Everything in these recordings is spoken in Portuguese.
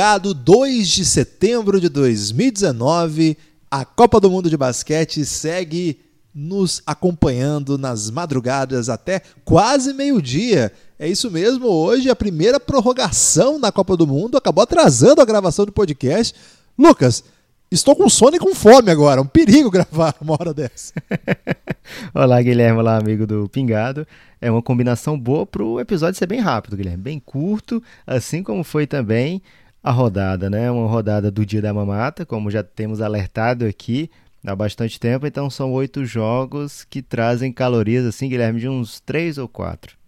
Amigo do Pingado, 2 de setembro de 2019, a Copa do Mundo de Basquete segue nos acompanhando nas madrugadas até quase meio-dia. É isso mesmo, hoje a primeira prorrogação da Copa do Mundo acabou atrasando a gravação do podcast. Lucas, estou com sono e com fome agora, um perigo gravar uma hora dessa. Olá, Guilherme, olá, amigo do Pingado. É uma combinação boa para o episódio ser bem rápido, Guilherme, bem curto, assim como foi também a rodada, né? Uma rodada do Dia da Mamata, como já temos alertado aqui há bastante tempo. Então são oito jogos que trazem calorias, assim, Guilherme, de uns três ou quatro.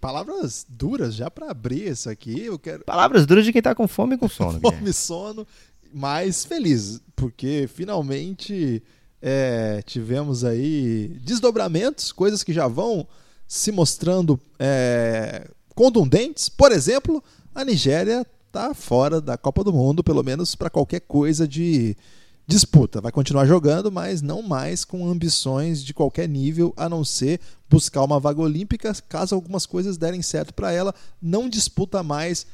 Palavras duras já para abrir isso aqui. Eu quero Palavras duras de quem tá com fome e com sono. fome e sono, mas feliz, porque finalmente é, tivemos aí desdobramentos, coisas que já vão se mostrando é, contundentes. Por exemplo, a Nigéria está fora da Copa do Mundo, pelo menos para qualquer coisa de disputa. Vai continuar jogando, mas não mais com ambições de qualquer nível, a não ser buscar uma vaga olímpica. Caso algumas coisas derem certo para ela, não disputa mais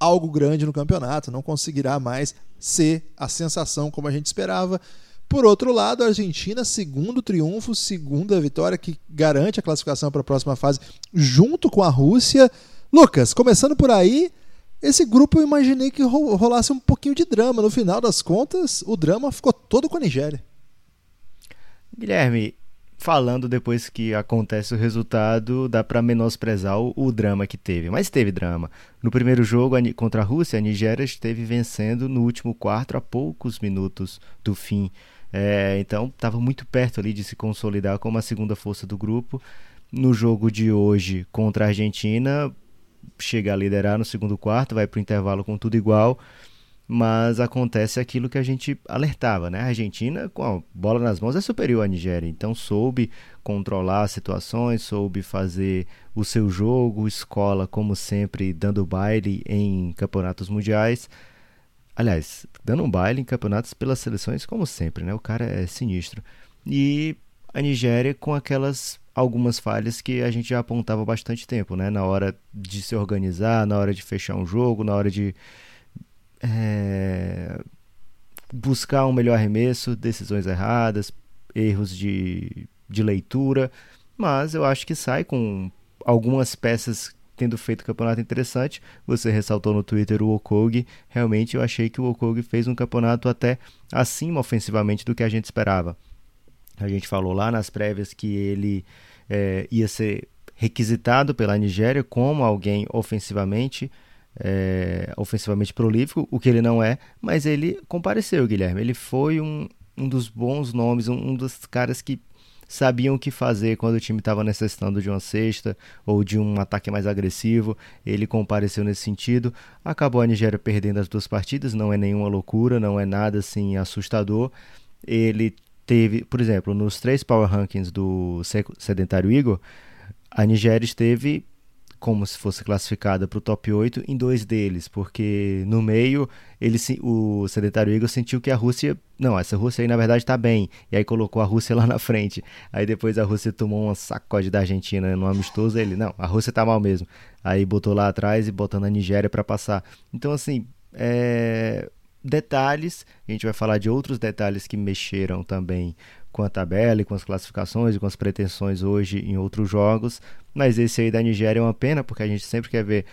algo grande no campeonato, não conseguirá mais ser a sensação como a gente esperava. Por outro lado, a Argentina, segundo triunfo, segunda vitória que garante a classificação para a próxima fase, junto com a Rússia. Lucas, começando por aí, esse grupo eu imaginei que ro- rolasse um pouquinho de drama. No final das contas, o drama ficou todo com a Nigéria. Guilherme, falando depois que acontece o resultado, dá para menosprezar o, o drama que teve. Mas teve drama. No primeiro jogo a contra a Rússia, a Nigéria esteve vencendo no último quarto a poucos minutos do fim. É, então estava muito perto ali de se consolidar como a segunda força do grupo. No jogo de hoje contra a Argentina, chega a liderar no segundo quarto, vai para o intervalo com tudo igual mas acontece aquilo que a gente alertava, né? A Argentina, com a bola nas mãos, é superior à Nigéria, então soube controlar as situações, soube fazer o seu jogo, escola, como sempre, dando baile em campeonatos mundiais. Aliás, dando um baile em campeonatos pelas seleções, como sempre, né? O cara é sinistro. E a Nigéria com aquelas algumas falhas que a gente já apontava há bastante tempo, né? Na hora de se organizar, na hora de fechar um jogo, na hora de é, buscar um melhor arremesso, decisões erradas, erros de, de leitura, mas eu acho que sai com algumas peças tendo feito um campeonato interessante. Você ressaltou no Twitter o Okogi, realmente eu achei que o Okogi fez um campeonato até acima ofensivamente do que a gente esperava. A gente falou lá nas prévias que ele é, ia ser requisitado pela Nigéria como alguém ofensivamente é, ofensivamente prolífico, o que ele não é, mas ele compareceu, Guilherme. Ele foi um, um dos bons nomes, um, um dos caras que sabiam o que fazer quando o time estava necessitando de uma cesta ou de um ataque mais agressivo. Ele compareceu nesse sentido. Acabou a Nigéria perdendo as duas partidas, não é nenhuma loucura, não é nada assim assustador. Ele teve, por exemplo, nos três power rankings do Sedentário Igor, a Nigéria esteve como se fosse classificada para o top 8 em dois deles, porque no meio ele o sedentário Igor sentiu que a Rússia, não, essa Rússia aí na verdade está bem, e aí colocou a Rússia lá na frente. Aí depois a Rússia tomou uma sacode da Argentina no amistoso, ele, não, a Rússia tá mal mesmo. Aí botou lá atrás e botando a Nigéria para passar. Então assim, é... detalhes, a gente vai falar de outros detalhes que mexeram também com a tabela e com as classificações e com as pretensões hoje em outros jogos. Mas esse aí da Nigéria é uma pena, porque a gente sempre quer ver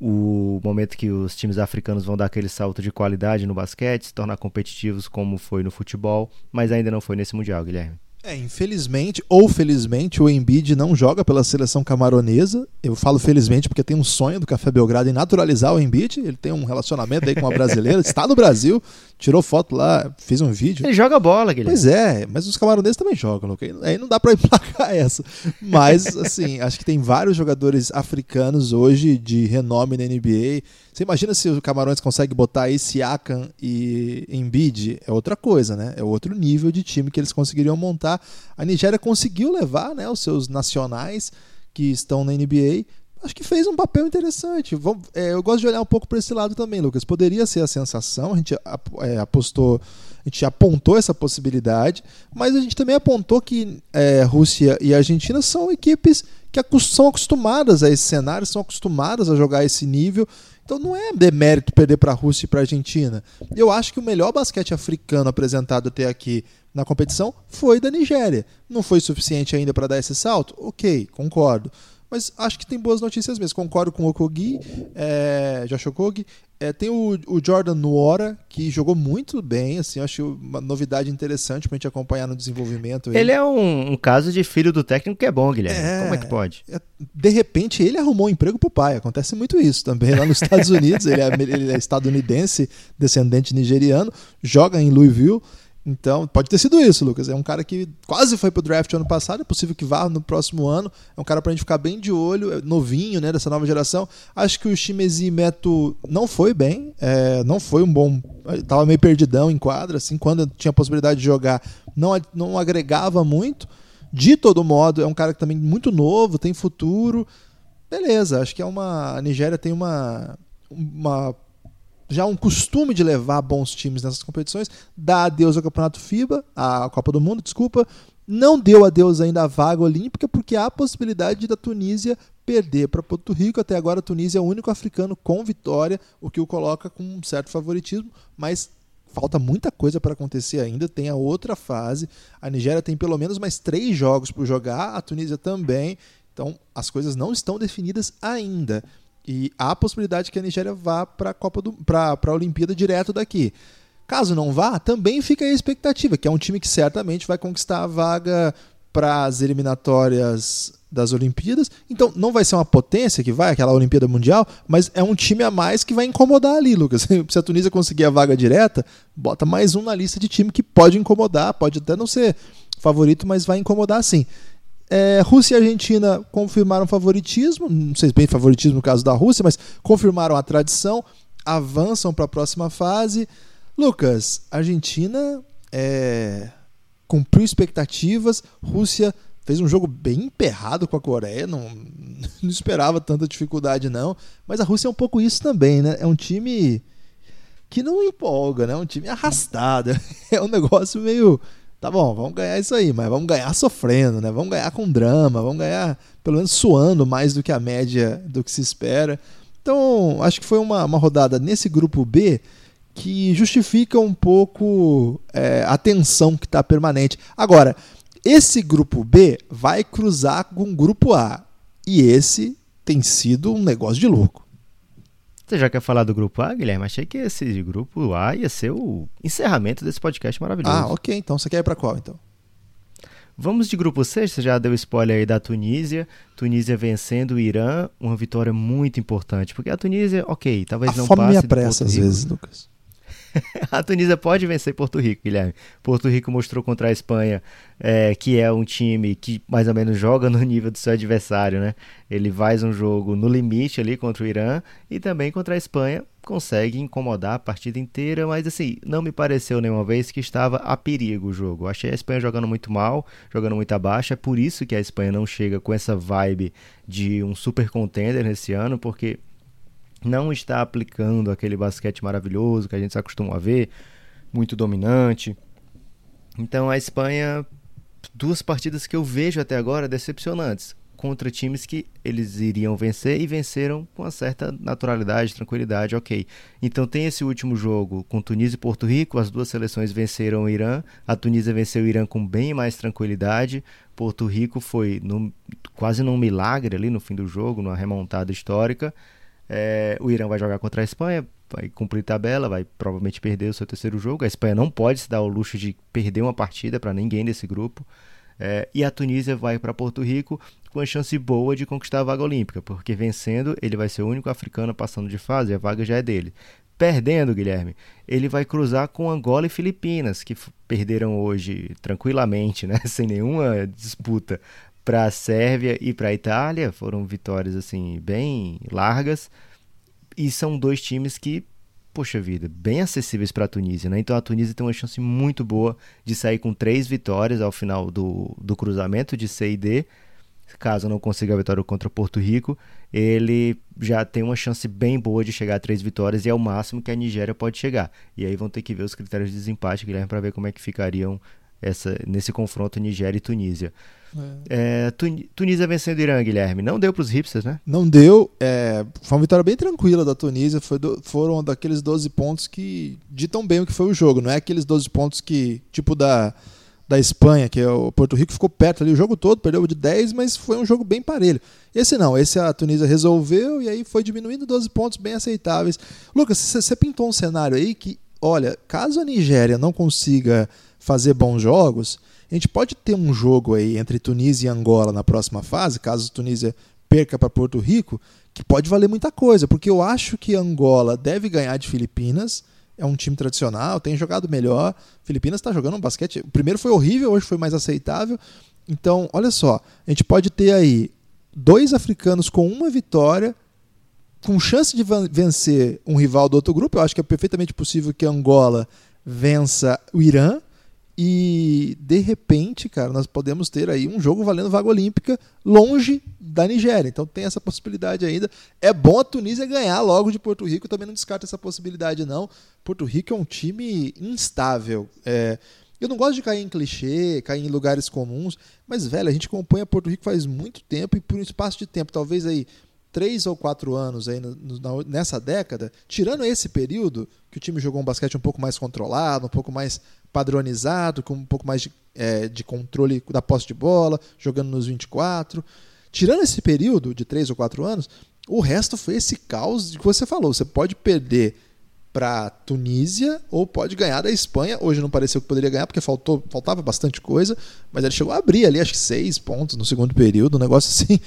o momento que os times africanos vão dar aquele salto de qualidade no basquete, se tornar competitivos como foi no futebol, mas ainda não foi nesse Mundial, Guilherme. É, infelizmente ou felizmente o Embiid não joga pela seleção camaronesa. Eu falo felizmente porque tem um sonho do Café Belgrado em naturalizar o Embiid. Ele tem um relacionamento aí com uma brasileira, está no Brasil, tirou foto lá, fez um vídeo. Ele joga bola, Guilherme. Pois é, mas os camaroneses também jogam, Luca. Aí não dá para emplacar essa. Mas, assim, acho que tem vários jogadores africanos hoje de renome na NBA. Você imagina se os Camarões conseguem botar aí Siakam e Embiid? É outra coisa, né? É outro nível de time que eles conseguiriam montar. A Nigéria conseguiu levar né, os seus nacionais que estão na NBA. acho que fez um papel interessante. Vamos, é, eu gosto de olhar um pouco para esse lado também, Lucas. Poderia ser a sensação, a gente é, apostou, a gente apontou essa possibilidade, mas a gente também apontou que é, Rússia e Argentina são equipes que são acostumadas a esse cenário, são acostumadas a jogar esse nível. Então não é demérito perder para a Rússia e para a Argentina. Eu acho que o melhor basquete africano apresentado até aqui na competição foi da Nigéria. Não foi suficiente ainda para dar esse salto? Ok, concordo. Mas acho que tem boas notícias mesmo. Concordo com o Okogi, é, Josh Okogi. É, tem o, o, Jordan Nuora, que jogou muito bem. Assim, acho uma novidade interessante para a gente acompanhar no desenvolvimento. Ele, ele é um, um, caso de filho do técnico que é bom, Guilherme. É, Como é que pode? É, de repente, ele arrumou um emprego para o pai. Acontece muito isso também lá nos Estados Unidos. ele, é, ele é estadunidense, descendente nigeriano, joga em Louisville. Então, pode ter sido isso, Lucas. É um cara que quase foi pro draft ano passado, é possível que vá no próximo ano. É um cara pra gente ficar bem de olho, é novinho, né, dessa nova geração. Acho que o Shimezi Meto não foi bem, é, não foi um bom. Tava meio perdidão em quadra, assim, quando tinha a possibilidade de jogar, não, não agregava muito. De todo modo, é um cara que também muito novo, tem futuro. Beleza, acho que é uma. A Nigéria tem uma, uma já um costume de levar bons times nessas competições, dá adeus ao Campeonato FIBA, à Copa do Mundo, desculpa, não deu adeus ainda à vaga olímpica, porque há a possibilidade da Tunísia perder para Porto Rico. Até agora, a Tunísia é o único africano com vitória, o que o coloca com um certo favoritismo, mas falta muita coisa para acontecer ainda. Tem a outra fase. A Nigéria tem pelo menos mais três jogos por jogar, a Tunísia também. Então, as coisas não estão definidas ainda. E há a possibilidade que a Nigéria vá para a Copa do para a Olimpíada direto daqui. Caso não vá, também fica a expectativa, que é um time que certamente vai conquistar a vaga para as eliminatórias das Olimpíadas. Então, não vai ser uma potência que vai, aquela Olimpíada Mundial, mas é um time a mais que vai incomodar ali, Lucas. Se a Tunísia conseguir a vaga direta, bota mais um na lista de time que pode incomodar, pode até não ser favorito, mas vai incomodar sim. É, Rússia e Argentina confirmaram favoritismo, não sei se bem favoritismo no caso da Rússia, mas confirmaram a tradição, avançam para a próxima fase. Lucas, Argentina é, cumpriu expectativas, Rússia fez um jogo bem emperrado com a Coreia, não, não esperava tanta dificuldade não, mas a Rússia é um pouco isso também, né? É um time que não empolga, né? É um time arrastado, é um negócio meio tá bom, vamos ganhar isso aí, mas vamos ganhar sofrendo, né? Vamos ganhar com drama, vamos ganhar pelo menos suando mais do que a média do que se espera. Então, acho que foi uma, uma rodada nesse grupo B que justifica um pouco é, a tensão que está permanente. Agora, esse grupo B vai cruzar com o grupo A. E esse tem sido um negócio de louco. Você já quer falar do grupo A, Guilherme? Achei que esse grupo A ia ser o encerramento desse podcast maravilhoso. Ah, ok. Então você quer ir para qual, então? Vamos de grupo C, você já deu spoiler aí da Tunísia. Tunísia vencendo o Irã, uma vitória muito importante. Porque a Tunísia, ok, talvez a não fome passe. Me apressa às vezes, Lucas. a Tunísia pode vencer Porto Rico, Guilherme. Porto Rico mostrou contra a Espanha é, que é um time que mais ou menos joga no nível do seu adversário, né? Ele faz um jogo no limite ali contra o Irã e também contra a Espanha consegue incomodar a partida inteira, mas assim, não me pareceu nenhuma vez que estava a perigo o jogo. Achei a Espanha jogando muito mal, jogando muito abaixo, é por isso que a Espanha não chega com essa vibe de um super contender nesse ano, porque não está aplicando aquele basquete maravilhoso que a gente se acostuma a ver, muito dominante. Então a Espanha, duas partidas que eu vejo até agora decepcionantes contra times que eles iriam vencer e venceram com uma certa naturalidade, tranquilidade, ok. Então tem esse último jogo com Tunísia e Porto Rico, as duas seleções venceram o Irã, a Tunísia venceu o Irã com bem mais tranquilidade, Porto Rico foi no, quase num milagre ali no fim do jogo, numa remontada histórica, é, o Irã vai jogar contra a Espanha, vai cumprir tabela, vai provavelmente perder o seu terceiro jogo. A Espanha não pode se dar o luxo de perder uma partida para ninguém desse grupo. É, e a Tunísia vai para Porto Rico com a chance boa de conquistar a vaga olímpica, porque vencendo ele vai ser o único africano passando de fase, a vaga já é dele. Perdendo, Guilherme, ele vai cruzar com Angola e Filipinas, que perderam hoje tranquilamente, né, sem nenhuma disputa para a Sérvia e para a Itália. Foram vitórias assim bem largas e são dois times que, poxa vida, bem acessíveis para a Tunísia, né? Então a Tunísia tem uma chance muito boa de sair com três vitórias ao final do, do cruzamento de C e D. caso não consiga a vitória contra Porto Rico, ele já tem uma chance bem boa de chegar a três vitórias e é o máximo que a Nigéria pode chegar. E aí vão ter que ver os critérios de desempate, Guilherme, para ver como é que ficariam essa, nesse confronto Nigéria e Tunísia. É. É, Tunísia vencendo o Irã, Guilherme. Não deu para os hipsters, né? Não deu. É, foi uma vitória bem tranquila da Tunísia. Do, foram daqueles 12 pontos que ditam bem o que foi o jogo. Não é aqueles 12 pontos que, tipo da, da Espanha, que é o Porto Rico ficou perto ali o jogo todo, perdeu de 10, mas foi um jogo bem parelho. Esse não, esse a Tunísia resolveu e aí foi diminuindo 12 pontos bem aceitáveis. Lucas, você pintou um cenário aí que, olha, caso a Nigéria não consiga fazer bons jogos, a gente pode ter um jogo aí entre Tunísia e Angola na próxima fase, caso Tunísia perca para Porto Rico, que pode valer muita coisa, porque eu acho que Angola deve ganhar de Filipinas é um time tradicional, tem jogado melhor. Filipinas está jogando um basquete. O primeiro foi horrível, hoje foi mais aceitável. Então, olha só, a gente pode ter aí dois africanos com uma vitória, com chance de vencer um rival do outro grupo. Eu acho que é perfeitamente possível que Angola vença o Irã e de repente, cara, nós podemos ter aí um jogo valendo vaga olímpica longe da Nigéria. Então tem essa possibilidade ainda. É bom a Tunísia ganhar logo de Porto Rico, também não descarta essa possibilidade, não. Porto Rico é um time instável. É, eu não gosto de cair em clichê, cair em lugares comuns, mas, velho, a gente acompanha Porto Rico faz muito tempo e por um espaço de tempo, talvez aí três ou quatro anos aí nessa década, tirando esse período que o time jogou um basquete um pouco mais controlado, um pouco mais padronizado, com um pouco mais de, é, de controle da posse de bola, jogando nos 24. Tirando esse período de três ou quatro anos, o resto foi esse caos de que você falou. Você pode perder para Tunísia ou pode ganhar da Espanha. Hoje não pareceu que poderia ganhar porque faltou, faltava bastante coisa, mas ele chegou a abrir ali acho que seis pontos no segundo período, um negócio assim.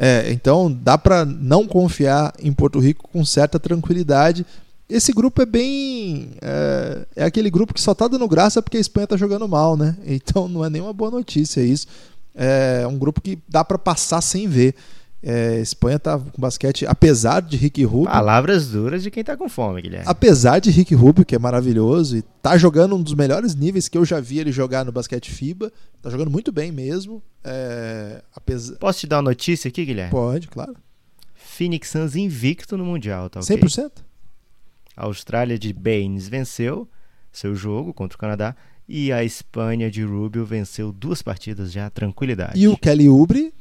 É, então dá para não confiar em Porto Rico com certa tranquilidade. Esse grupo é bem. É, é aquele grupo que só está dando graça porque a Espanha está jogando mal, né? Então não é nenhuma boa notícia isso. É um grupo que dá para passar sem ver. É, Espanha tá com basquete, apesar de Rick Rubio. Palavras duras de quem tá com fome, Guilherme. Apesar de Rick Rubio, que é maravilhoso, e tá jogando um dos melhores níveis que eu já vi ele jogar no basquete FIBA. Tá jogando muito bem mesmo. É, apesar... Posso te dar uma notícia aqui, Guilherme? Pode, claro. Phoenix Suns invicto no Mundial, tá ok? 100%? A Austrália de Baines venceu seu jogo contra o Canadá e a Espanha de Rubio venceu duas partidas já, tranquilidade. E o Kelly Oubre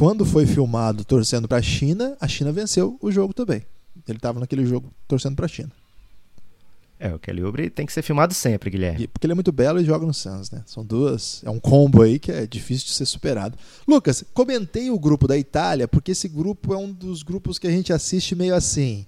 quando foi filmado torcendo para a China, a China venceu o jogo também. Ele estava naquele jogo torcendo para a China. É, o Kelly Oubre tem que ser filmado sempre, Guilherme. Porque ele é muito belo e joga no Suns, né? São duas. É um combo aí que é difícil de ser superado. Lucas, comentei o grupo da Itália, porque esse grupo é um dos grupos que a gente assiste meio assim.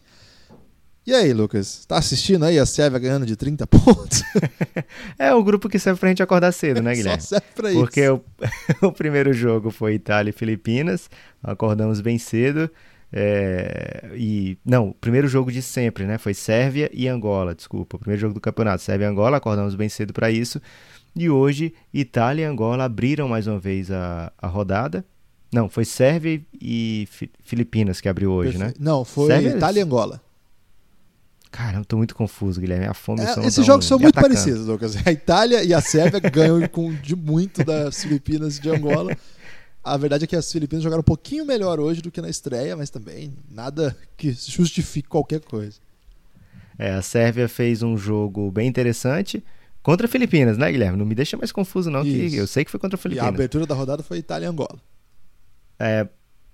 E aí, Lucas, tá assistindo aí a Sérvia ganhando de 30 pontos? é o grupo que serve pra gente acordar cedo, né, Guilherme? Só serve pra Porque isso. Porque o, o primeiro jogo foi Itália e Filipinas, acordamos bem cedo. É, e não, o primeiro jogo de sempre, né? Foi Sérvia e Angola, desculpa. O primeiro jogo do campeonato, Sérvia e Angola, acordamos bem cedo para isso. E hoje, Itália e Angola abriram mais uma vez a, a rodada. Não, foi Sérvia e Filipinas que abriu hoje, né? Não, foi Sérvia... Itália e Angola. Caramba, tô muito confuso, Guilherme. A fome é, Esses jogos são muito atacando. parecidos, Lucas. A Itália e a Sérvia ganham com, de muito das Filipinas e de Angola. A verdade é que as Filipinas jogaram um pouquinho melhor hoje do que na estreia, mas também nada que justifique qualquer coisa. É, a Sérvia fez um jogo bem interessante contra a Filipinas, né, Guilherme? Não me deixa mais confuso, não, Isso. que eu sei que foi contra a Filipinas. E a abertura da rodada foi Itália e Angola. É,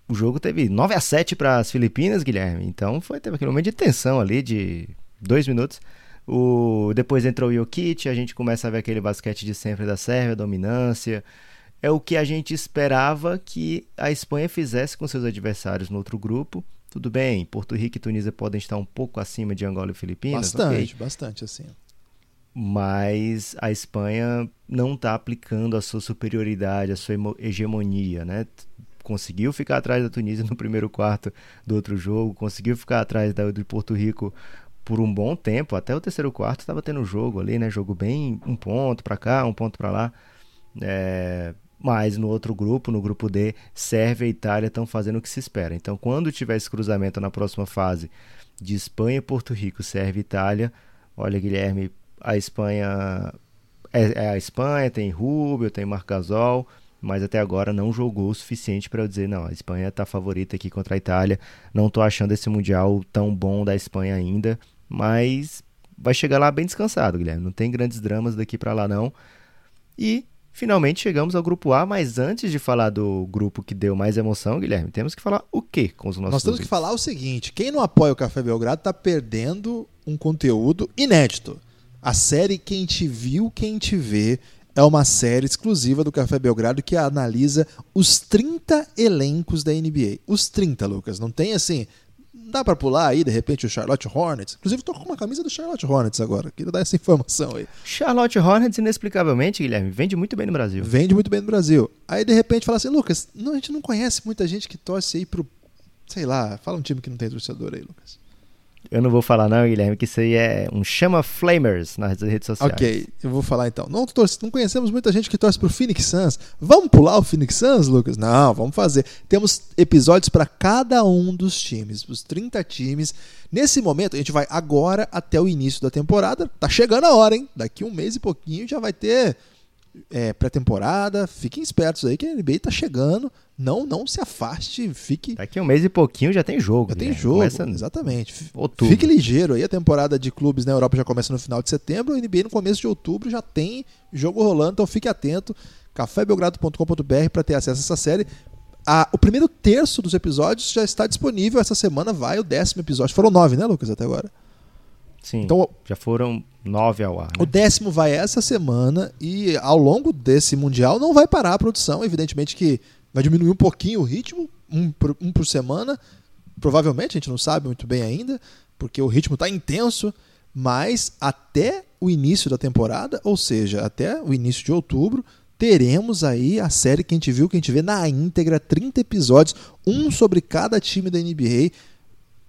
o jogo teve 9 a 7 para as Filipinas, Guilherme. Então foi teve aquele momento de tensão ali de dois minutos. O, depois entrou o Jokic, a gente começa a ver aquele basquete de sempre da Sérvia, dominância. É o que a gente esperava que a Espanha fizesse com seus adversários no outro grupo. Tudo bem, Porto Rico e Tunísia podem estar um pouco acima de Angola e Filipinas. Bastante, okay. bastante assim. Mas a Espanha não está aplicando a sua superioridade, a sua hegemonia, né? Conseguiu ficar atrás da Tunísia no primeiro quarto do outro jogo, conseguiu ficar atrás da, de Porto Rico por um bom tempo, até o terceiro quarto estava tendo jogo ali, né? Jogo bem um ponto para cá, um ponto para lá. É, mas no outro grupo, no grupo D, Sérvia e Itália estão fazendo o que se espera. Então, quando tiver esse cruzamento na próxima fase de Espanha, Porto Rico, Sérvia e Itália, olha, Guilherme, a Espanha é, é a Espanha, tem Rubio, tem Marcasol, mas até agora não jogou o suficiente para eu dizer, não, a Espanha está favorita aqui contra a Itália. Não estou achando esse Mundial tão bom da Espanha ainda, mas vai chegar lá bem descansado, Guilherme. Não tem grandes dramas daqui para lá, não. E finalmente chegamos ao grupo A, mas antes de falar do grupo que deu mais emoção, Guilherme, temos que falar o que com os nossos Nós temos que falar o seguinte: quem não apoia o Café Belgrado está perdendo um conteúdo inédito. A série Quem Te Viu, Quem Te Vê é uma série exclusiva do Café Belgrado que analisa os 30 elencos da NBA. Os 30, Lucas. Não tem assim, dá para pular aí, de repente, o Charlotte Hornets. Inclusive, tô com uma camisa do Charlotte Hornets agora. Queria dar essa informação aí. Charlotte Hornets, inexplicavelmente, Guilherme, vende muito bem no Brasil. Vende muito bem no Brasil. Aí, de repente, fala assim, Lucas, não, a gente não conhece muita gente que torce aí pro. Sei lá, fala um time que não tem torcedor aí, Lucas. Eu não vou falar não, Guilherme, que isso aí é um chama Flamers nas redes sociais. Ok, eu vou falar então. Não, torce, não conhecemos muita gente que torce pro Phoenix Suns. Vamos pular o Phoenix Suns, Lucas? Não, vamos fazer. Temos episódios para cada um dos times, os 30 times. Nesse momento, a gente vai agora até o início da temporada. Tá chegando a hora, hein? Daqui um mês e pouquinho já vai ter é, pré-temporada. Fiquem espertos aí que a NBA tá chegando. Não, não se afaste, fique. Daqui um mês e pouquinho já tem jogo. Já tem jogo, Começa exatamente. Outubro. Fique ligeiro aí, a temporada de clubes na Europa já começa no final de setembro, a NBA no começo de outubro já tem jogo rolando, então fique atento. cafébelgrado.com.br para ter acesso a essa série. A, o primeiro terço dos episódios já está disponível. Essa semana vai o décimo episódio. Foram nove, né, Lucas, até agora? Sim. Então, já foram nove ao ar. Né? O décimo vai essa semana e ao longo desse Mundial não vai parar a produção. Evidentemente que vai diminuir um pouquinho o ritmo, um por, um por semana. Provavelmente, a gente não sabe muito bem ainda, porque o ritmo está intenso, mas até o início da temporada, ou seja, até o início de outubro, teremos aí a série que a gente viu, que a gente vê na íntegra, 30 episódios, um sobre cada time da NBA,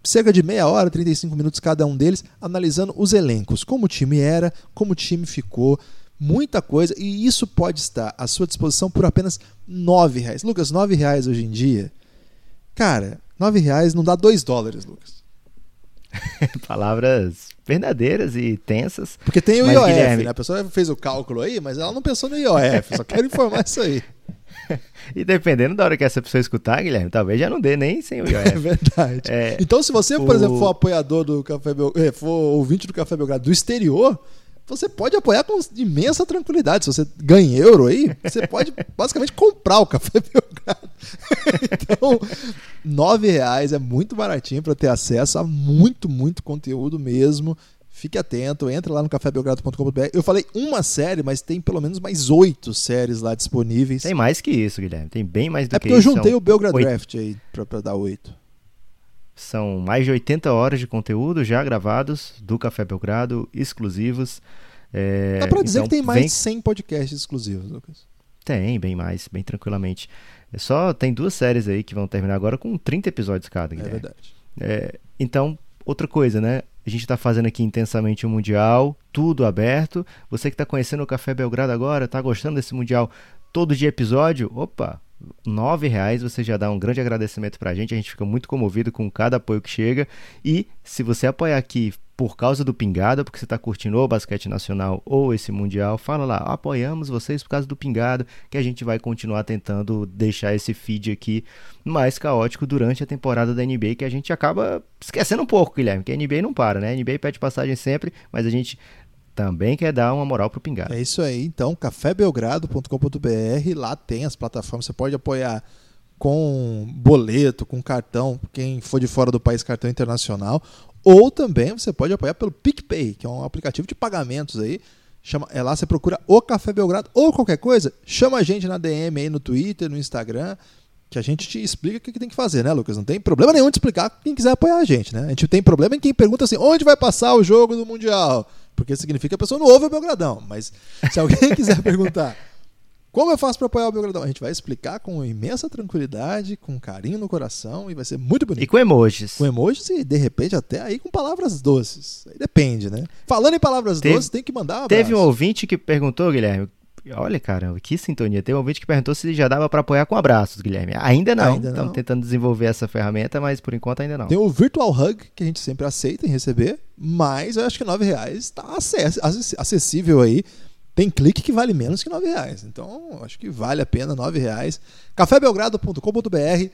cerca de meia hora, 35 minutos cada um deles, analisando os elencos, como o time era, como o time ficou, muita coisa, e isso pode estar à sua disposição por apenas nove reais. Lucas, nove reais hoje em dia, cara, nove reais não dá dois dólares, Lucas. Palavras verdadeiras e tensas. Porque tem o IOF, Guilherme... né? A pessoa fez o cálculo aí, mas ela não pensou no IOF, só quero informar isso aí. e dependendo da hora que essa pessoa escutar, Guilherme, talvez já não dê nem sem o IOF. É verdade. É, então, se você, por o... exemplo, for apoiador do Café Belgrado, eh, for ouvinte do Café Belgrado do exterior, você pode apoiar com imensa tranquilidade. Se você ganha euro aí, você pode basicamente comprar o Café Belgrado. então, nove reais é muito baratinho para ter acesso a muito, muito conteúdo mesmo. Fique atento, entra lá no cafébelgrado.com.br. Eu falei uma série, mas tem pelo menos mais oito séries lá disponíveis. Tem mais que isso, Guilherme. Tem bem mais do é que isso. É porque eu juntei o Belgrado oito. Draft aí pra, pra dar oito. São mais de 80 horas de conteúdo já gravados do Café Belgrado, exclusivos. É, Dá pra dizer então, que tem mais vem... de 100 podcasts exclusivos, Lucas. Tem, bem mais, bem tranquilamente. É só tem duas séries aí que vão terminar agora com 30 episódios cada. Guilherme. É verdade. É, então, outra coisa, né? A gente está fazendo aqui intensamente o Mundial, tudo aberto. Você que está conhecendo o Café Belgrado agora, está gostando desse Mundial todo dia episódio? Opa, nove reais você já dá um grande agradecimento para a gente. A gente fica muito comovido com cada apoio que chega. E se você apoiar aqui por causa do Pingado, porque você está curtindo o basquete nacional ou esse mundial, fala lá, apoiamos vocês por causa do Pingado, que a gente vai continuar tentando deixar esse feed aqui mais caótico durante a temporada da NBA, que a gente acaba esquecendo um pouco, Guilherme, que a NBA não para, né? A NBA pede passagem sempre, mas a gente também quer dar uma moral pro Pingado. É isso aí, então, cafébelgrado.com.br, lá tem as plataformas, você pode apoiar com boleto, com cartão, quem for de fora do país, cartão internacional, ou também você pode apoiar pelo PicPay, que é um aplicativo de pagamentos aí. Chama, é lá você procura o Café Belgrado ou qualquer coisa, chama a gente na DM aí no Twitter, no Instagram, que a gente te explica o que, que tem que fazer, né, Lucas? Não tem problema nenhum de explicar quem quiser apoiar a gente, né? A gente tem problema em quem pergunta assim, onde vai passar o jogo do Mundial? Porque significa que a pessoa não ouve o Belgradão. Mas se alguém quiser perguntar como eu faço para apoiar o Belgradão? A gente vai explicar com imensa tranquilidade, com carinho no coração e vai ser muito bonito. E com emojis. Com emojis e de repente até aí com palavras doces. Aí depende, né? Falando em palavras teve, doces, tem que mandar um abraço. Teve um ouvinte que perguntou, Guilherme. Olha, cara, que sintonia. Teve um ouvinte que perguntou se já dava para apoiar com abraços, Guilherme. Ainda não. Ainda Estamos tentando desenvolver essa ferramenta, mas por enquanto ainda não. Tem o Virtual Hug, que a gente sempre aceita em receber, mas eu acho que R$ reais está acessível aí Tem clique que vale menos que nove reais. Então, acho que vale a pena nove reais. cafébelgrado.com.br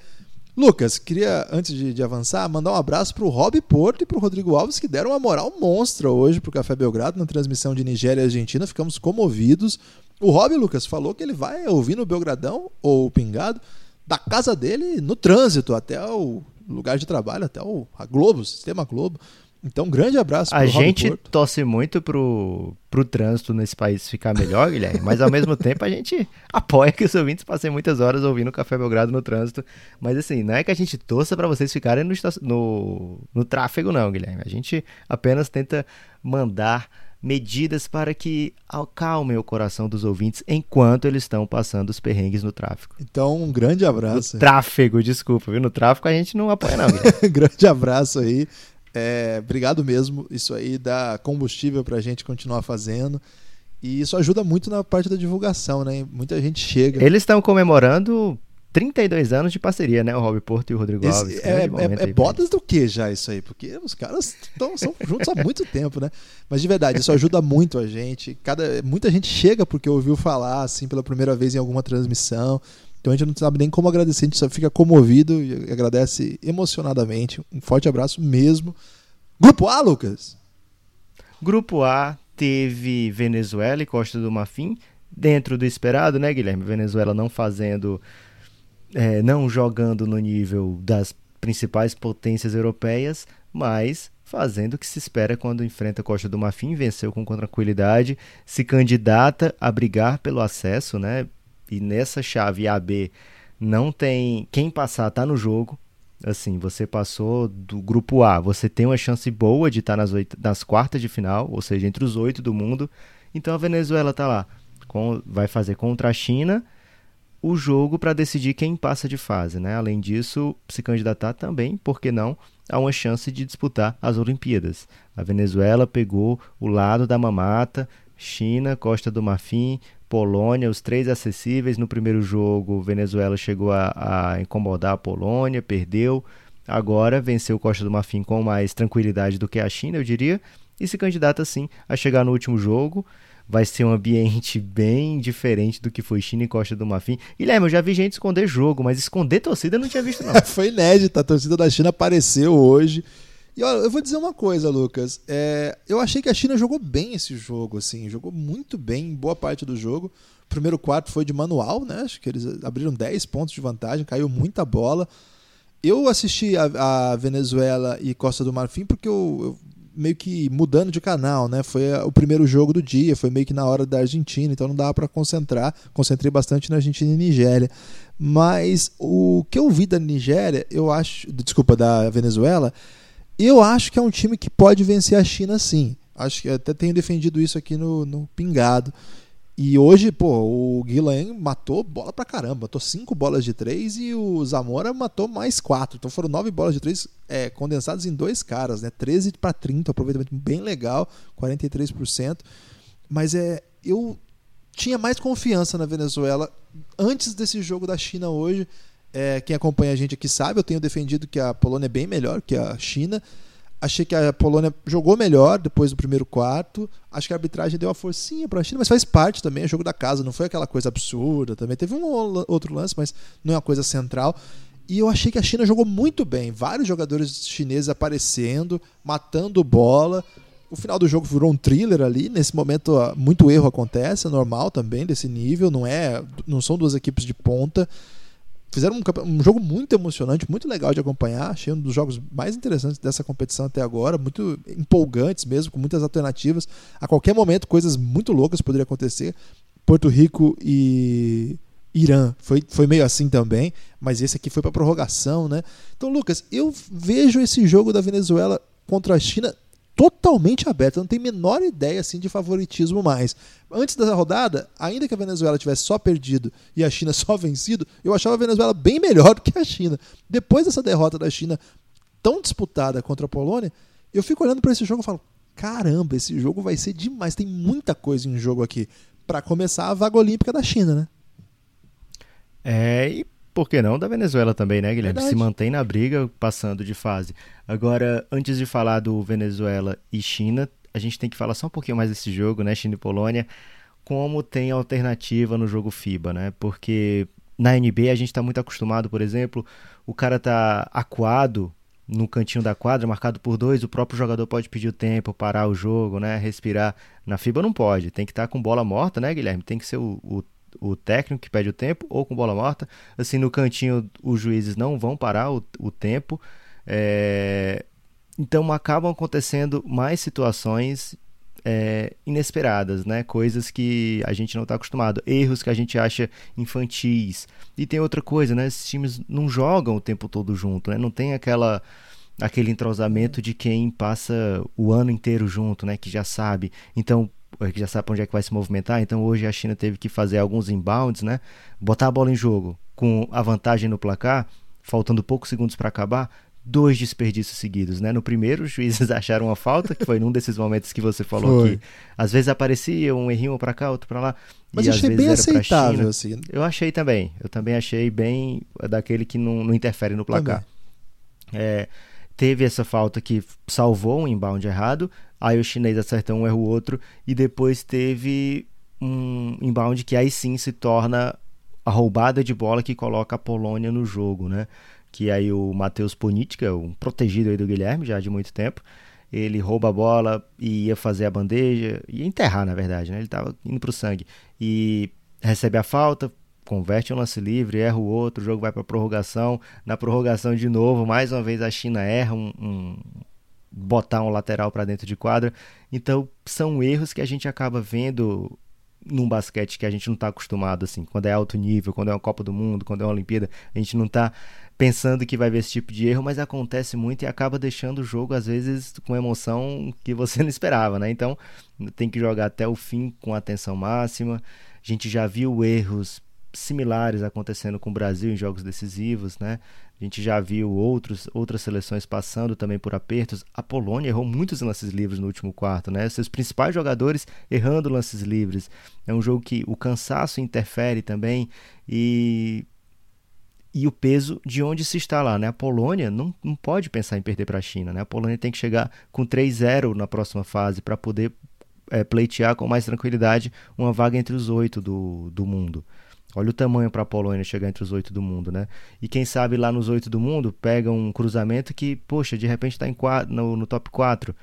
Lucas, queria, antes de, de avançar, mandar um abraço para o Rob Porto e para o Rodrigo Alves, que deram uma moral monstra hoje para o Café Belgrado na transmissão de Nigéria e Argentina. Ficamos comovidos. O Rob, Lucas, falou que ele vai ouvir no Belgradão, ou Pingado, da casa dele no trânsito até o lugar de trabalho, até o, a Globo, Sistema Globo. Então, um grande abraço A gente Porto. torce muito pro, pro trânsito nesse país ficar melhor, Guilherme, mas ao mesmo tempo a gente apoia que os ouvintes passem muitas horas ouvindo o Café Belgrado no trânsito. Mas assim, não é que a gente torça para vocês ficarem no, no, no tráfego, não, Guilherme. A gente apenas tenta mandar medidas para que acalmem o coração dos ouvintes enquanto eles estão passando os perrengues no tráfego. Então, um grande abraço. No tráfego, desculpa, viu? No tráfego a gente não apoia, não. grande abraço aí. É, obrigado mesmo. Isso aí dá combustível para a gente continuar fazendo. E isso ajuda muito na parte da divulgação, né? Muita gente chega. Eles estão comemorando 32 anos de parceria, né? O Rob Porto e o Rodrigo Esse Alves. É, é, é bodas do que já isso aí? Porque os caras tão, são juntos há muito tempo, né? Mas de verdade, isso ajuda muito a gente. Cada, muita gente chega porque ouviu falar, assim, pela primeira vez em alguma transmissão. Então a gente não sabe nem como agradecer, a gente só fica comovido e agradece emocionadamente. Um forte abraço mesmo. Grupo A, Lucas? Grupo A teve Venezuela e Costa do Marfim, dentro do esperado, né, Guilherme? Venezuela não fazendo, é, não jogando no nível das principais potências europeias, mas fazendo o que se espera quando enfrenta Costa do Marfim, venceu com tranquilidade, se candidata a brigar pelo acesso, né? E nessa chave AB não tem quem passar tá no jogo. Assim, você passou do grupo A, você tem uma chance boa de estar tá nas, oito, nas quartas de final, ou seja, entre os oito do mundo. Então a Venezuela tá lá, com, vai fazer contra a China o jogo para decidir quem passa de fase, né? Além disso, se candidatar também, por que não, a uma chance de disputar as Olimpíadas. A Venezuela pegou o lado da mamata, China, Costa do Marfim, Polônia, os três acessíveis. No primeiro jogo, Venezuela chegou a, a incomodar a Polônia, perdeu. Agora venceu Costa do Marfim com mais tranquilidade do que a China, eu diria, e se candidata sim a chegar no último jogo. Vai ser um ambiente bem diferente do que foi China e Costa do Marfim. Guilherme, eu já vi gente esconder jogo, mas esconder torcida eu não tinha visto, não. foi inédito, a torcida da China apareceu hoje. E olha, eu vou dizer uma coisa, Lucas. É, eu achei que a China jogou bem esse jogo, assim, jogou muito bem boa parte do jogo. O primeiro quarto foi de manual, né? Acho que eles abriram 10 pontos de vantagem, caiu muita bola. Eu assisti a, a Venezuela e Costa do Marfim porque eu, eu, meio que mudando de canal, né? Foi o primeiro jogo do dia, foi meio que na hora da Argentina, então não dava para concentrar. Concentrei bastante na Argentina e Nigéria. Mas o que eu vi da Nigéria, eu acho, desculpa, da Venezuela, eu acho que é um time que pode vencer a China sim. Acho que até tenho defendido isso aqui no, no Pingado. E hoje, pô, o Guilherme matou bola pra caramba. Matou cinco bolas de três e o Zamora matou mais quatro. Então foram nove bolas de três é, condensadas em dois caras, né? 13 para 30, aproveitamento bem legal, 43%. Mas é, eu tinha mais confiança na Venezuela antes desse jogo da China hoje. É, quem acompanha a gente aqui sabe, eu tenho defendido que a Polônia é bem melhor que a China. Achei que a Polônia jogou melhor depois do primeiro quarto. Acho que a arbitragem deu uma forcinha para a China, mas faz parte também, é jogo da casa, não foi aquela coisa absurda também. Teve um outro lance, mas não é uma coisa central. E eu achei que a China jogou muito bem. Vários jogadores chineses aparecendo, matando bola. O final do jogo virou um thriller ali. Nesse momento, muito erro acontece, é normal também desse nível. Não é, não são duas equipes de ponta fizeram um, um, jogo muito emocionante, muito legal de acompanhar. Achei um dos jogos mais interessantes dessa competição até agora, muito empolgantes mesmo, com muitas alternativas. A qualquer momento, coisas muito loucas poderiam acontecer. Porto Rico e Irã foi, foi meio assim também, mas esse aqui foi para prorrogação, né? Então, Lucas, eu vejo esse jogo da Venezuela contra a China totalmente aberta, não tem menor ideia assim de favoritismo mais. Antes da rodada, ainda que a Venezuela tivesse só perdido e a China só vencido, eu achava a Venezuela bem melhor do que a China. Depois dessa derrota da China tão disputada contra a Polônia, eu fico olhando para esse jogo e falo: caramba, esse jogo vai ser demais. Tem muita coisa em jogo aqui. Para começar, a vaga olímpica da China, né? É, e por que não da Venezuela também, né, Guilherme? Verdade. Se mantém na briga, passando de fase. Agora, antes de falar do Venezuela e China, a gente tem que falar só um pouquinho mais desse jogo, né? China e Polônia. como tem alternativa no jogo FIBA, né? Porque na NBA a gente está muito acostumado, por exemplo, o cara tá acuado no cantinho da quadra, marcado por dois, o próprio jogador pode pedir o tempo, parar o jogo, né? Respirar. Na FIBA não pode, tem que estar tá com bola morta, né, Guilherme? Tem que ser o, o, o, técnico que pede o tempo ou com bola morta. Assim, no cantinho os juízes não vão parar o, o tempo. É... Então acabam acontecendo mais situações é, inesperadas, né? Coisas que a gente não está acostumado, erros que a gente acha infantis. E tem outra coisa, né? Esses times não jogam o tempo todo junto, né? Não tem aquela aquele entrosamento de quem passa o ano inteiro junto, né? Que já sabe. Então, que já sabe onde é que vai se movimentar. Então, hoje a China teve que fazer alguns inbounds, né? Botar a bola em jogo com a vantagem no placar, faltando poucos segundos para acabar, dois desperdícios seguidos, né? No primeiro, os juízes acharam uma falta, que foi num desses momentos que você falou foi. que às vezes aparecia um errinho para cá, outro para lá. Mas e eu achei bem aceitável, assim. Eu achei também. Eu também achei bem daquele que não, não interfere no placar. É, teve essa falta que salvou um inbound errado, aí o chinês acertou um erro outro, e depois teve um inbound que aí sim se torna a roubada de bola que coloca a Polônia no jogo, né? que aí o Matheus Ponitka, um protegido aí do Guilherme já de muito tempo, ele rouba a bola e ia fazer a bandeja, ia enterrar na verdade, né? Ele estava indo para o sangue e recebe a falta, converte um lance livre, erra o outro, o jogo vai para prorrogação, na prorrogação de novo, mais uma vez a China erra um, um botar um lateral para dentro de quadra. Então, são erros que a gente acaba vendo num basquete que a gente não está acostumado assim, quando é alto nível, quando é uma Copa do Mundo, quando é uma Olimpíada, a gente não está pensando que vai ver esse tipo de erro, mas acontece muito e acaba deixando o jogo, às vezes, com emoção que você não esperava, né? Então, tem que jogar até o fim com atenção máxima. A gente já viu erros similares acontecendo com o Brasil em jogos decisivos, né? A gente já viu outros, outras seleções passando também por apertos. A Polônia errou muitos lances livres no último quarto, né? Seus principais jogadores errando lances livres. É um jogo que o cansaço interfere também e e o peso de onde se está lá. Né? A Polônia não, não pode pensar em perder para a China. Né? A Polônia tem que chegar com 3-0 na próxima fase para poder é, pleitear com mais tranquilidade uma vaga entre os oito do, do mundo. Olha o tamanho para a Polônia chegar entre os oito do mundo, né? E quem sabe lá nos oito do mundo pega um cruzamento que, poxa, de repente está no, no top 4.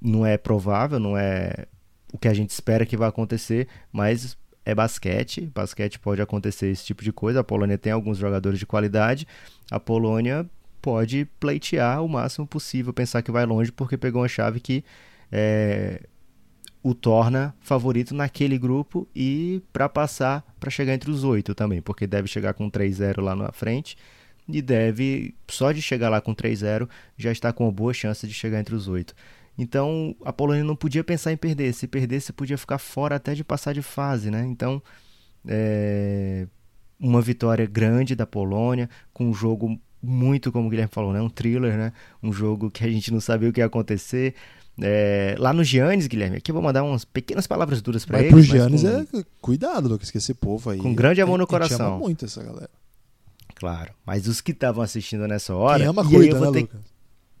Não é provável, não é o que a gente espera que vai acontecer, mas é basquete, basquete pode acontecer esse tipo de coisa. A Polônia tem alguns jogadores de qualidade, a Polônia pode pleitear o máximo possível, pensar que vai longe, porque pegou uma chave que é, o torna favorito naquele grupo e para passar, para chegar entre os oito também, porque deve chegar com 3-0 lá na frente e deve, só de chegar lá com 3-0, já está com boa chance de chegar entre os oito. Então a Polônia não podia pensar em perder. Se perdesse, podia ficar fora até de passar de fase, né? Então, é... uma vitória grande da Polônia, com um jogo muito, como o Guilherme falou, né? Um thriller, né? Um jogo que a gente não sabia o que ia acontecer. É... lá no Giannis, Guilherme, aqui eu vou mandar umas pequenas palavras duras para ele. Pro Giannis com... é cuidado, Lucas, que esse povo aí. Com grande amor no coração. Ama muito essa galera. Claro, mas os que estavam assistindo nessa hora. Quem ama cuida, né, ter... Lucas?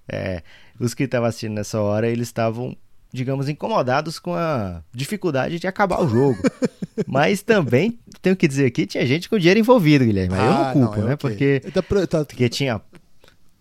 É, os que estavam assistindo nessa hora, eles estavam, digamos, incomodados com a dificuldade de acabar o jogo. Mas também, tenho que dizer aqui, tinha gente com dinheiro envolvido, Guilherme. Aí ah, eu não culpo, não, é né? Okay. Porque, tá, tá... porque tinha,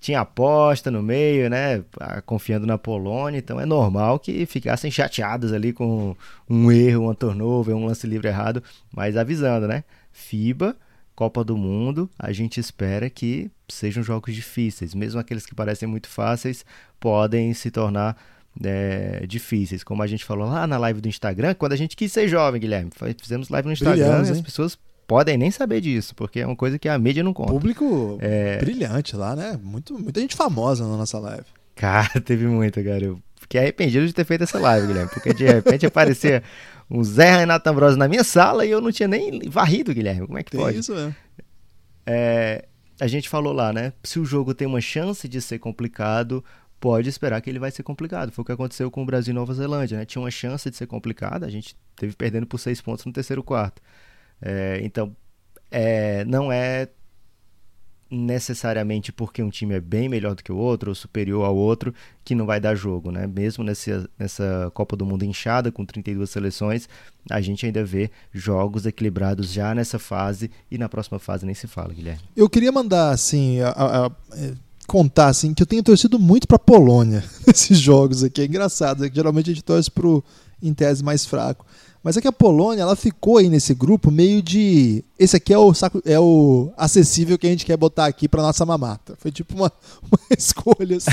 tinha aposta no meio, né? Confiando na Polônia, então é normal que ficassem chateados ali com um erro, uma turnover, um lance livre errado, mas avisando, né? FIBA Copa do Mundo, a gente espera que sejam jogos difíceis. Mesmo aqueles que parecem muito fáceis, podem se tornar é, difíceis. Como a gente falou lá na live do Instagram, quando a gente quis ser jovem, Guilherme. Fizemos live no Instagram e as pessoas podem nem saber disso, porque é uma coisa que a mídia não conta. Público é... brilhante lá, né? Muito, muita gente famosa na nossa live. Cara, teve muita, cara. Eu fiquei arrependido de ter feito essa live, Guilherme, porque de repente aparecia um Zé Renato Ambrosio na minha sala e eu não tinha nem varrido, Guilherme. Como é que tem pode? Isso mesmo. É, a gente falou lá, né? Se o jogo tem uma chance de ser complicado, pode esperar que ele vai ser complicado. Foi o que aconteceu com o Brasil e Nova Zelândia, né? Tinha uma chance de ser complicado, a gente teve perdendo por seis pontos no terceiro quarto. É, então, é, não é necessariamente porque um time é bem melhor do que o outro ou superior ao outro que não vai dar jogo, né? Mesmo nessa, nessa Copa do Mundo inchada com 32 seleções, a gente ainda vê jogos equilibrados já nessa fase e na próxima fase nem se fala, Guilherme. Eu queria mandar assim a, a, a é, contar assim que eu tenho torcido muito para Polônia nesses jogos aqui. É engraçado, é que geralmente a gente torce pro em tese mais fraco. Mas é que a Polônia, ela ficou aí nesse grupo meio de. Esse aqui é o saco, é o acessível que a gente quer botar aqui para nossa mamata. Foi tipo uma, uma escolha assim.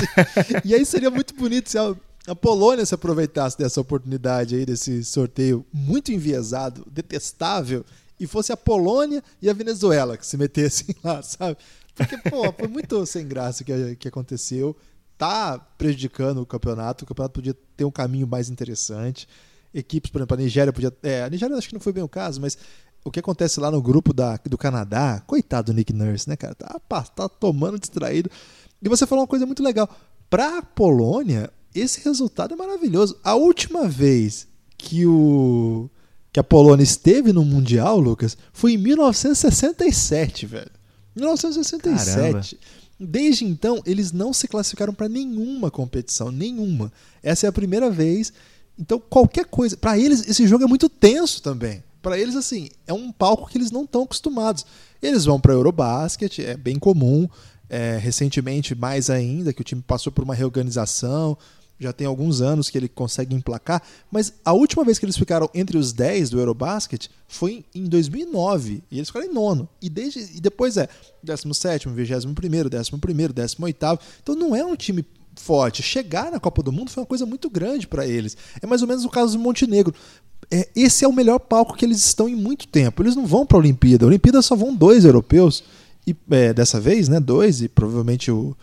e aí seria muito bonito se a, a, Polônia se aproveitasse dessa oportunidade aí, desse sorteio muito enviesado, detestável, e fosse a Polônia e a Venezuela que se metessem lá, sabe? Porque, pô, foi muito sem graça o que, que aconteceu. Tá prejudicando o campeonato. O campeonato podia ter um caminho mais interessante equipes, por exemplo, a Nigéria podia. É, a Nigéria acho que não foi bem o caso, mas o que acontece lá no grupo da, do Canadá, coitado do Nick Nurse, né, cara? Tá, tá tomando distraído. E você falou uma coisa muito legal. Pra Polônia, esse resultado é maravilhoso. A última vez que o que a Polônia esteve no Mundial, Lucas, foi em 1967, velho. 1967. Caramba. Desde então, eles não se classificaram para nenhuma competição, nenhuma. Essa é a primeira vez então, qualquer coisa. Para eles, esse jogo é muito tenso também. Para eles, assim, é um palco que eles não estão acostumados. Eles vão para Eurobasket, é bem comum. É, recentemente, mais ainda, que o time passou por uma reorganização. Já tem alguns anos que ele consegue emplacar. Mas a última vez que eles ficaram entre os 10 do Eurobasket foi em 2009. E eles ficaram em nono. E, desde, e depois é 17, 21, 11, 18. Então não é um time forte. Chegar na Copa do Mundo foi uma coisa muito grande para eles. É mais ou menos o caso do Montenegro. É, esse é o melhor palco que eles estão em muito tempo. Eles não vão para a Olimpíada. A Olimpíada só vão dois europeus. E é, dessa vez, né? Dois, e provavelmente o,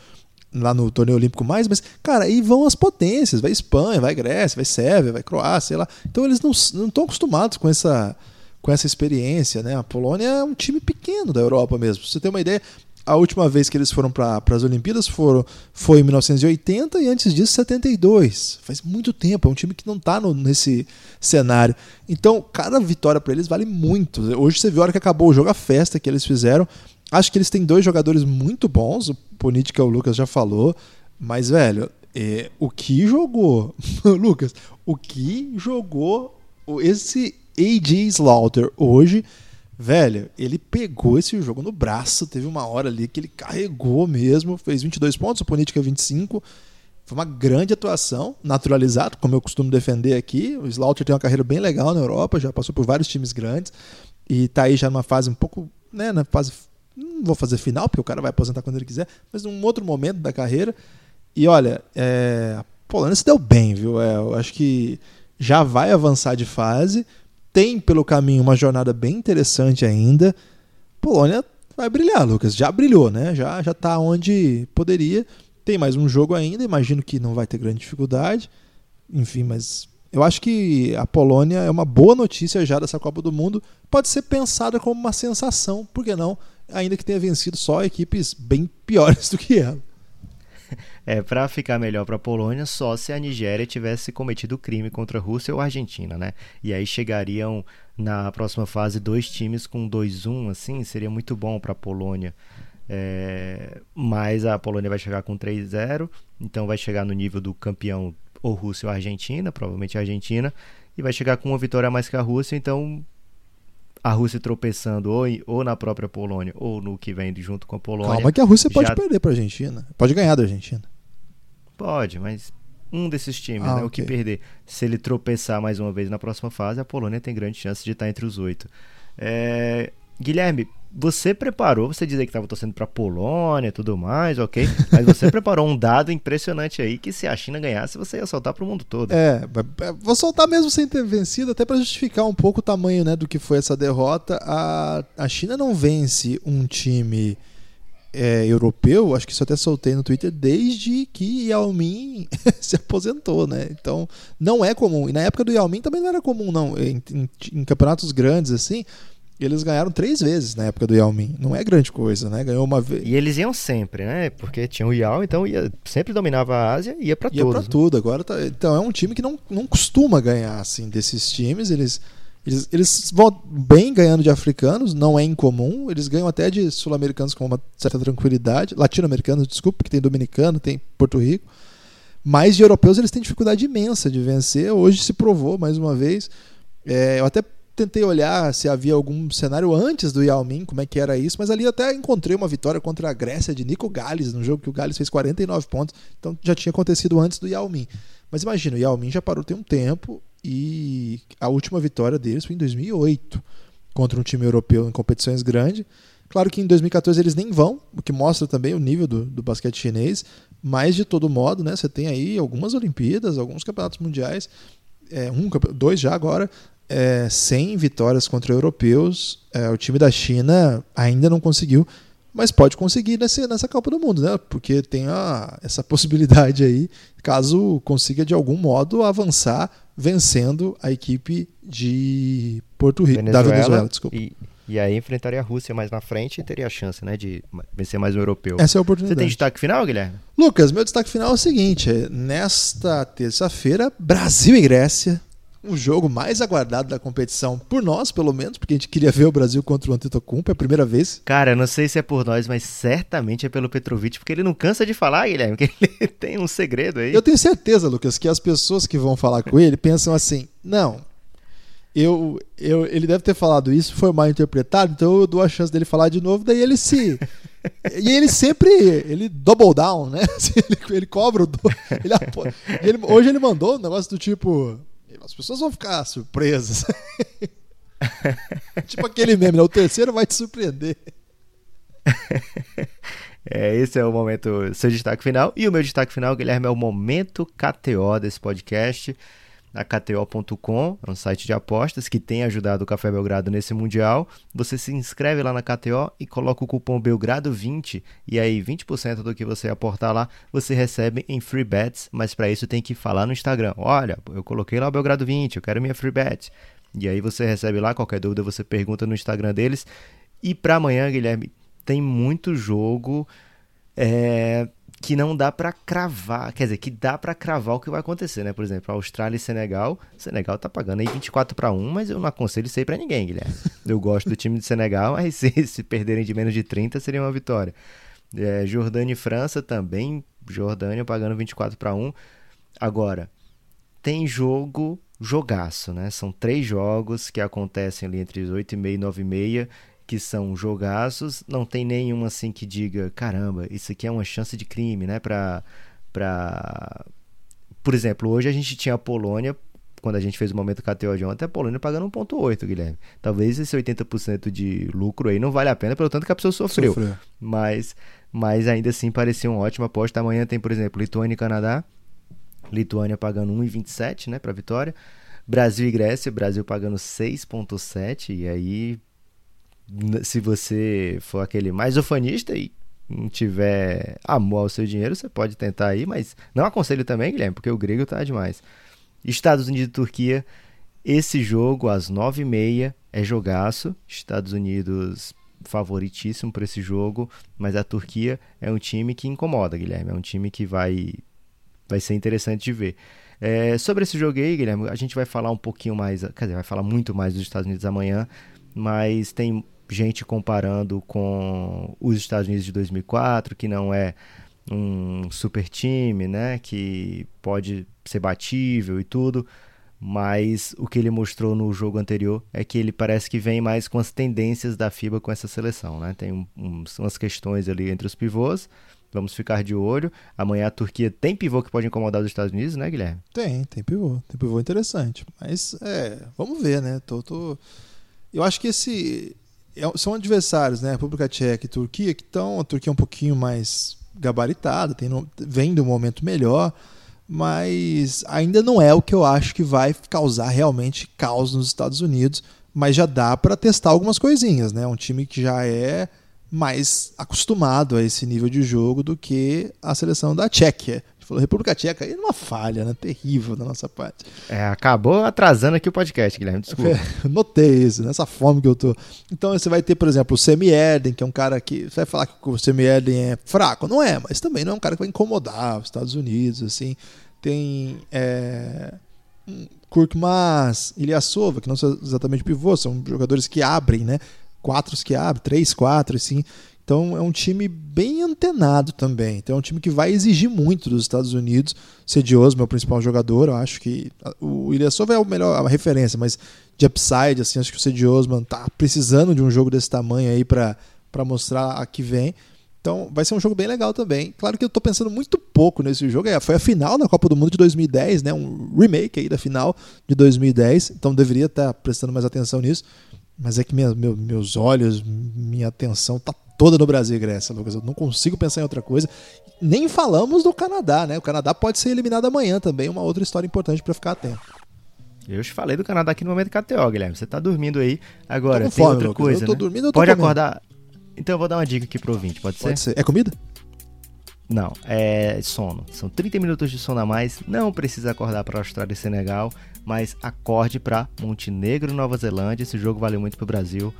lá no torneio olímpico mais, mas, cara, aí vão as potências, vai Espanha, vai Grécia, vai Sérvia, vai Croácia, sei lá. Então eles não estão acostumados com essa, com essa experiência, né? A Polônia é um time pequeno da Europa mesmo. Pra você ter uma ideia, a última vez que eles foram para as Olimpíadas foram, foi em 1980 e antes disso 72. Faz muito tempo, é um time que não está nesse cenário. Então, cada vitória para eles vale muito. Hoje você viu a hora que acabou o jogo, a festa que eles fizeram. Acho que eles têm dois jogadores muito bons, o Ponit, que é o Lucas já falou, mas, velho, é, o que jogou, Lucas, o que jogou esse AJ Slaughter hoje Velho, ele pegou esse jogo no braço. Teve uma hora ali que ele carregou mesmo. Fez 22 pontos, o Política 25. Foi uma grande atuação, naturalizado, como eu costumo defender aqui. O Slaughter tem uma carreira bem legal na Europa, já passou por vários times grandes. E tá aí já numa fase um pouco. Né, na fase. Não vou fazer final, porque o cara vai aposentar quando ele quiser, mas num outro momento da carreira. E olha, é, a Polônia se deu bem, viu? É, eu acho que já vai avançar de fase tem pelo caminho uma jornada bem interessante ainda. Polônia vai brilhar, Lucas. Já brilhou, né? Já já está onde poderia. Tem mais um jogo ainda, imagino que não vai ter grande dificuldade. Enfim, mas eu acho que a Polônia é uma boa notícia já dessa Copa do Mundo. Pode ser pensada como uma sensação, por que não? Ainda que tenha vencido só equipes bem piores do que ela. É, para ficar melhor para a Polônia, só se a Nigéria tivesse cometido crime contra a Rússia ou a Argentina, né? E aí chegariam na próxima fase dois times com 2-1, assim, seria muito bom para a Polônia. É, mas a Polônia vai chegar com 3-0, então vai chegar no nível do campeão ou Rússia ou Argentina, provavelmente a Argentina, e vai chegar com uma vitória a mais que a Rússia, então a Rússia tropeçando ou, ou na própria Polônia ou no que vem junto com a Polônia. Calma que a Rússia pode perder para a Argentina. Pode ganhar da Argentina. Pode, mas um desses times, ah, né, okay. o que perder, se ele tropeçar mais uma vez na próxima fase, a Polônia tem grande chance de estar entre os oito. É... Guilherme, você preparou, você dizia que estava torcendo para a Polônia e tudo mais, ok? Mas você preparou um dado impressionante aí que se a China ganhasse, você ia soltar para o mundo todo. É, vou soltar mesmo sem ter vencido, até para justificar um pouco o tamanho né, do que foi essa derrota. A, a China não vence um time é, europeu, acho que isso até soltei no Twitter, desde que Yao Ming se aposentou, né? Então, não é comum. E na época do Yao Ming também não era comum, não. Em, em, em campeonatos grandes, assim, eles ganharam três vezes na época do Yao Ming. Não é grande coisa, né? Ganhou uma vez. E eles iam sempre, né? Porque tinha o Yao, então ia, sempre dominava a Ásia e ia para tudo. Ia para né? tudo. Agora tá, então é um time que não, não costuma ganhar assim desses times. Eles Eles, eles vão bem ganhando de africanos, não é incomum. Eles ganham até de sul-americanos com uma certa tranquilidade. Latino-americanos, desculpa, que tem dominicano, tem Porto Rico. Mas de europeus eles têm dificuldade imensa de vencer. Hoje se provou mais uma vez. É, eu até tentei olhar se havia algum cenário antes do Yao Ming, como é que era isso, mas ali até encontrei uma vitória contra a Grécia de Nico Gales, no jogo que o Gales fez 49 pontos, então já tinha acontecido antes do Yao Ming. Mas imagina, o Yao Ming já parou tem um tempo e a última vitória deles foi em 2008 contra um time europeu em competições grandes. Claro que em 2014 eles nem vão, o que mostra também o nível do, do basquete chinês, mas de todo modo, né, você tem aí algumas Olimpíadas, alguns campeonatos mundiais, é, um, dois já agora, é, sem vitórias contra europeus. É, o time da China ainda não conseguiu, mas pode conseguir nessa, nessa Copa do Mundo, né? Porque tem a, essa possibilidade aí, caso consiga de algum modo avançar vencendo a equipe de Porto Rico, da Venezuela, desculpa. E, e aí enfrentaria a Rússia mais na frente e teria a chance, né, de vencer mais um europeu. Essa é a oportunidade. Você tem destaque final, Guilherme? Lucas, meu destaque final é o seguinte: nesta terça-feira, Brasil e Grécia um jogo mais aguardado da competição, por nós, pelo menos, porque a gente queria ver o Brasil contra o Antetokounmpo, é a primeira vez. Cara, eu não sei se é por nós, mas certamente é pelo Petrovic, porque ele não cansa de falar, Guilherme, que ele tem um segredo aí. Eu tenho certeza, Lucas, que as pessoas que vão falar com ele pensam assim: não, eu, eu, ele deve ter falado isso, foi mal interpretado, então eu dou a chance dele falar de novo, daí ele se. e ele sempre. Ele double down, né? Ele, ele cobra o. Do, ele, ele, hoje ele mandou um negócio do tipo as pessoas vão ficar surpresas. tipo aquele meme, né? O terceiro vai te surpreender. É, esse é o momento, seu destaque final. E o meu destaque final, Guilherme, é o momento KTO desse podcast na KTO.com, é um site de apostas que tem ajudado o Café Belgrado nesse Mundial. Você se inscreve lá na KTO e coloca o cupom Belgrado20 e aí 20% do que você aportar lá você recebe em free bets, mas para isso tem que falar no Instagram. Olha, eu coloquei lá o Belgrado20, eu quero minha free bet. E aí você recebe lá, qualquer dúvida você pergunta no Instagram deles. E para amanhã, Guilherme, tem muito jogo. É, que não dá para cravar, quer dizer, que dá para cravar o que vai acontecer, né? Por exemplo, Austrália e Senegal, Senegal tá pagando aí 24 para 1, mas eu não aconselho isso aí para ninguém, Guilherme. Eu gosto do time de Senegal, mas se, se perderem de menos de 30 seria uma vitória. É, Jordânia e França também, Jordânia pagando 24 para 1. Agora, tem jogo jogaço, né? São três jogos que acontecem ali entre 8 e meia e 9 e meia que são jogaços, não tem nenhum assim que diga, caramba, isso aqui é uma chance de crime, né, para para por exemplo, hoje a gente tinha a Polônia, quando a gente fez o momento KTO de ontem, a Polônia pagando 1.8, Guilherme. Talvez esse 80% de lucro aí não vale a pena pelo tanto que a pessoa sofreu. sofreu. Mas mas ainda assim parecia uma ótima aposta. Amanhã tem, por exemplo, Lituânia e Canadá. Lituânia pagando 1,27, né, para vitória. Brasil e Grécia, Brasil pagando 6.7 e aí se você for aquele mais ufanista e não tiver amor ao seu dinheiro, você pode tentar aí, mas não aconselho também, Guilherme, porque o grego tá demais. Estados Unidos e Turquia, esse jogo às nove e meia é jogaço. Estados Unidos favoritíssimo para esse jogo, mas a Turquia é um time que incomoda, Guilherme. É um time que vai, vai ser interessante de ver. É, sobre esse jogo aí, Guilherme, a gente vai falar um pouquinho mais, quer dizer, vai falar muito mais dos Estados Unidos amanhã, mas tem gente comparando com os Estados Unidos de 2004, que não é um super time, né, que pode ser batível e tudo, mas o que ele mostrou no jogo anterior é que ele parece que vem mais com as tendências da FIBA com essa seleção, né? Tem um, um, umas questões ali entre os pivôs, vamos ficar de olho. Amanhã a Turquia tem pivô que pode incomodar os Estados Unidos, né, Guilherme? Tem, tem pivô, tem pivô interessante, mas é, vamos ver, né? Tô, tô... Eu acho que esse são adversários, né? República Tcheca e Turquia, que estão. A Turquia é um pouquinho mais gabaritada, tem, vem de um momento melhor, mas ainda não é o que eu acho que vai causar realmente caos nos Estados Unidos. Mas já dá para testar algumas coisinhas, né? Um time que já é mais acostumado a esse nível de jogo do que a seleção da Tchequia, falou República Tcheca, aí é uma falha, né? Terrível da nossa parte. É, acabou atrasando aqui o podcast, Guilherme, desculpa. É, notei isso, nessa fome que eu tô. Então você vai ter, por exemplo, o Semi Erden, que é um cara que. Você vai falar que o Semi Erden é fraco? Não é, mas também não é um cara que vai incomodar os Estados Unidos, assim. Tem. É, Kurkmaz, Ilyasova, que não são exatamente pivô, são jogadores que abrem, né? Quatro que abrem, três, quatro, assim. Então é um time bem antenado também. Então é um time que vai exigir muito dos Estados Unidos. Cedioso, meu principal jogador, eu acho que o Ilyasova é o melhor, a referência, mas de upside, assim, acho que o Cediosman tá precisando de um jogo desse tamanho aí para mostrar a que vem. Então vai ser um jogo bem legal também. Claro que eu estou pensando muito pouco nesse jogo. É, foi a final da Copa do Mundo de 2010, né? Um remake aí da final de 2010. Então deveria estar prestando mais atenção nisso. Mas é que minha, meu, meus olhos, minha atenção tá toda no Brasil e Grécia, Lucas. Eu não consigo pensar em outra coisa. Nem falamos do Canadá, né? O Canadá pode ser eliminado amanhã também, uma outra história importante para ficar atento. Eu te falei do Canadá aqui no momento KTO, Guilherme. Você tá dormindo aí. Agora, tem fome, outra Lucas. coisa. Eu tô né? dormindo, eu tô Pode comendo. acordar. Então eu vou dar uma dica aqui pro ouvinte, pode, Pode ser. É comida? Não, é sono. São 30 minutos de sono a mais. Não precisa acordar para Austrália e Senegal, mas acorde para Montenegro e Nova Zelândia. Esse jogo vale muito pro Brasil.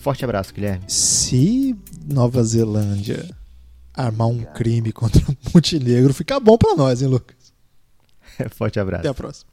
Forte abraço, Guilherme. Se Nova Zelândia armar um crime contra Montenegro, fica bom para nós, hein, Lucas? Forte abraço. Até a próxima.